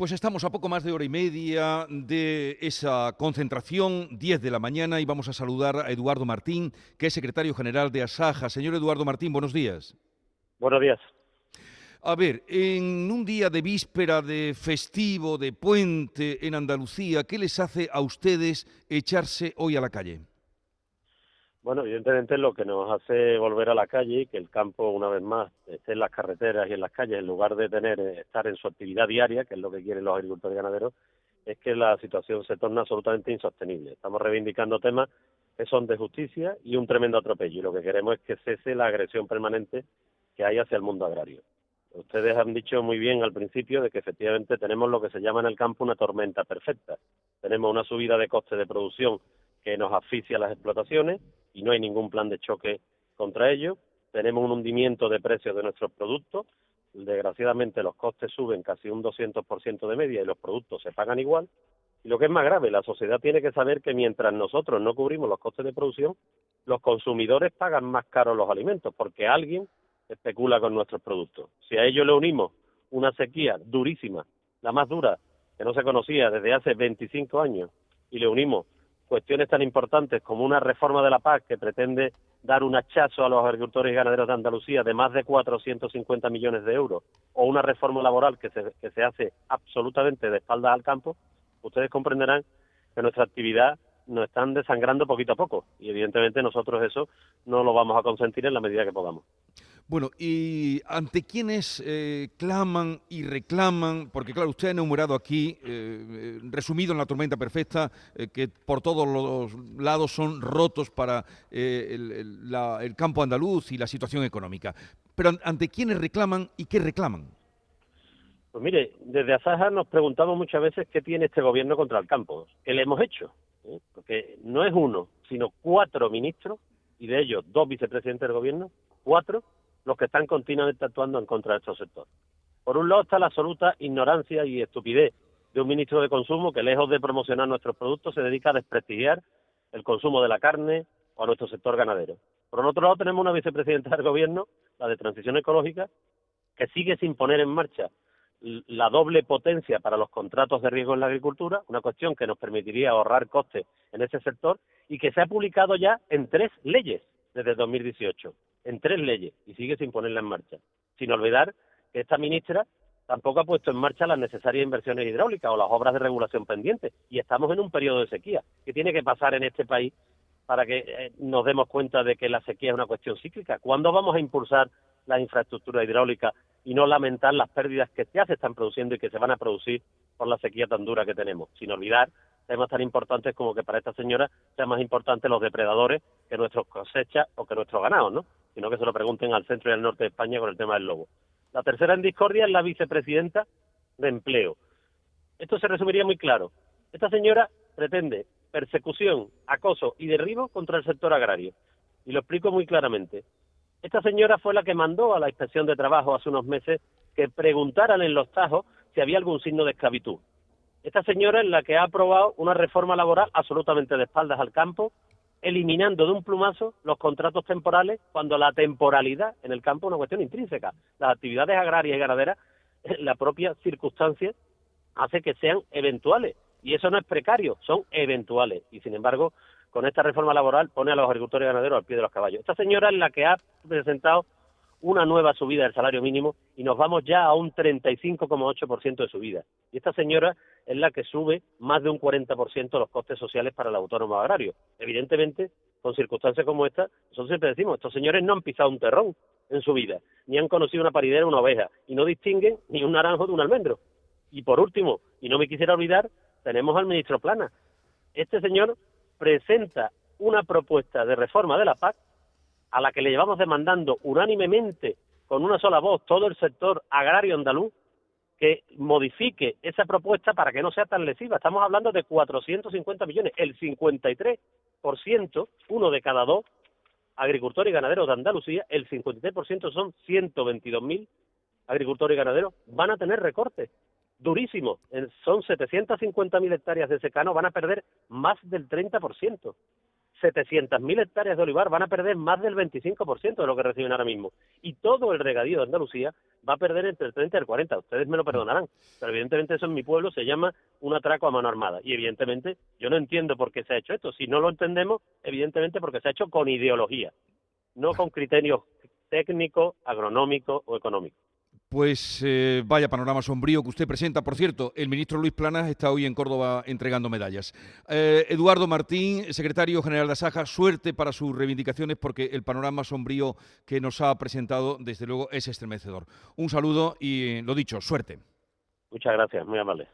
Pues estamos a poco más de hora y media de esa concentración, 10 de la mañana, y vamos a saludar a Eduardo Martín, que es secretario general de Asaja. Señor Eduardo Martín, buenos días. Buenos días. A ver, en un día de víspera de festivo, de puente en Andalucía, ¿qué les hace a ustedes echarse hoy a la calle? Bueno, evidentemente lo que nos hace volver a la calle, que el campo una vez más esté en las carreteras y en las calles en lugar de tener eh, estar en su actividad diaria, que es lo que quieren los agricultores y ganaderos, es que la situación se torna absolutamente insostenible. Estamos reivindicando temas que son de justicia y un tremendo atropello y lo que queremos es que cese la agresión permanente que hay hacia el mundo agrario. Ustedes han dicho muy bien al principio de que efectivamente tenemos lo que se llama en el campo una tormenta perfecta. Tenemos una subida de coste de producción que nos asfixia las explotaciones y no hay ningún plan de choque contra ello. Tenemos un hundimiento de precios de nuestros productos. Desgraciadamente los costes suben casi un 200% de media y los productos se pagan igual. Y lo que es más grave, la sociedad tiene que saber que mientras nosotros no cubrimos los costes de producción, los consumidores pagan más caros los alimentos porque alguien especula con nuestros productos. Si a ello le unimos una sequía durísima, la más dura que no se conocía desde hace 25 años, y le unimos cuestiones tan importantes como una reforma de la PAC que pretende dar un hachazo a los agricultores y ganaderos de Andalucía de más de 450 millones de euros, o una reforma laboral que se, que se hace absolutamente de espaldas al campo, ustedes comprenderán que nuestra actividad nos están desangrando poquito a poco y evidentemente nosotros eso no lo vamos a consentir en la medida que podamos. Bueno, ¿y ante quiénes eh, claman y reclaman? Porque claro, usted ha enumerado aquí, eh, eh, resumido en la tormenta perfecta, que por todos los lados son rotos para el, el campo andaluz y la situación económica. Pero ¿ante quiénes reclaman y qué reclaman? Pues mire, desde Asaja nos preguntamos muchas veces qué tiene este gobierno contra el campo, qué le hemos hecho, porque no es uno, sino cuatro ministros, y de ellos dos vicepresidentes del gobierno, cuatro los que están continuamente actuando en contra de estos sectores. Por un lado está la absoluta ignorancia y estupidez de un ministro de Consumo que, lejos de promocionar nuestros productos, se dedica a desprestigiar el consumo de la carne o nuestro sector ganadero. Por otro lado, tenemos una vicepresidenta del Gobierno, la de Transición Ecológica, que sigue sin poner en marcha la doble potencia para los contratos de riesgo en la agricultura, una cuestión que nos permitiría ahorrar costes en ese sector y que se ha publicado ya en tres leyes desde 2018 en tres leyes y sigue sin ponerla en marcha. Sin olvidar que esta ministra tampoco ha puesto en marcha las necesarias inversiones hidráulicas o las obras de regulación pendientes y estamos en un periodo de sequía. ¿Qué tiene que pasar en este país para que eh, nos demos cuenta de que la sequía es una cuestión cíclica? ¿Cuándo vamos a impulsar la infraestructura hidráulica y no lamentar las pérdidas que ya se están produciendo y que se van a producir por la sequía tan dura que tenemos? Sin olvidar temas tan importantes como que para esta señora sean más importantes los depredadores que nuestros cosechas o que nuestros ganados, ¿no? sino que se lo pregunten al centro y al norte de España con el tema del lobo. La tercera en discordia es la vicepresidenta de empleo. Esto se resumiría muy claro. Esta señora pretende persecución, acoso y derribo contra el sector agrario. Y lo explico muy claramente. Esta señora fue la que mandó a la inspección de trabajo hace unos meses que preguntaran en los tajos si había algún signo de esclavitud. Esta señora es la que ha aprobado una reforma laboral absolutamente de espaldas al campo, eliminando de un plumazo los contratos temporales cuando la temporalidad en el campo es una cuestión intrínseca. Las actividades agrarias y ganaderas, la propia circunstancia hace que sean eventuales. Y eso no es precario, son eventuales. Y sin embargo, con esta reforma laboral pone a los agricultores y ganaderos al pie de los caballos. Esta señora es la que ha presentado una nueva subida del salario mínimo y nos vamos ya a un 35,8% de subida. Y esta señora es la que sube más de un 40% los costes sociales para el autónomo agrario. Evidentemente, con circunstancias como esta, nosotros siempre decimos, estos señores no han pisado un terrón en su vida, ni han conocido una paridera o una oveja, y no distinguen ni un naranjo de un almendro. Y por último, y no me quisiera olvidar, tenemos al ministro Plana. Este señor presenta una propuesta de reforma de la PAC a la que le llevamos demandando unánimemente con una sola voz todo el sector agrario andaluz que modifique esa propuesta para que no sea tan lesiva. Estamos hablando de 450 millones, el 53%, uno de cada dos agricultores y ganaderos de Andalucía, el 53% son 122.000 agricultores y ganaderos, van a tener recortes durísimos. Son 750.000 hectáreas de secano, van a perder más del 30%. 700.000 hectáreas de olivar van a perder más del 25% de lo que reciben ahora mismo. Y todo el regadío de Andalucía va a perder entre el 30 y el 40. Ustedes me lo perdonarán, pero evidentemente eso en mi pueblo se llama un atraco a mano armada. Y evidentemente yo no entiendo por qué se ha hecho esto. Si no lo entendemos, evidentemente porque se ha hecho con ideología, no con criterios técnicos, agronómicos o económicos. Pues eh, vaya panorama sombrío que usted presenta. Por cierto, el ministro Luis Planas está hoy en Córdoba entregando medallas. Eh, Eduardo Martín, secretario general de Asaja, suerte para sus reivindicaciones porque el panorama sombrío que nos ha presentado, desde luego, es estremecedor. Un saludo y, lo dicho, suerte. Muchas gracias, muy amable.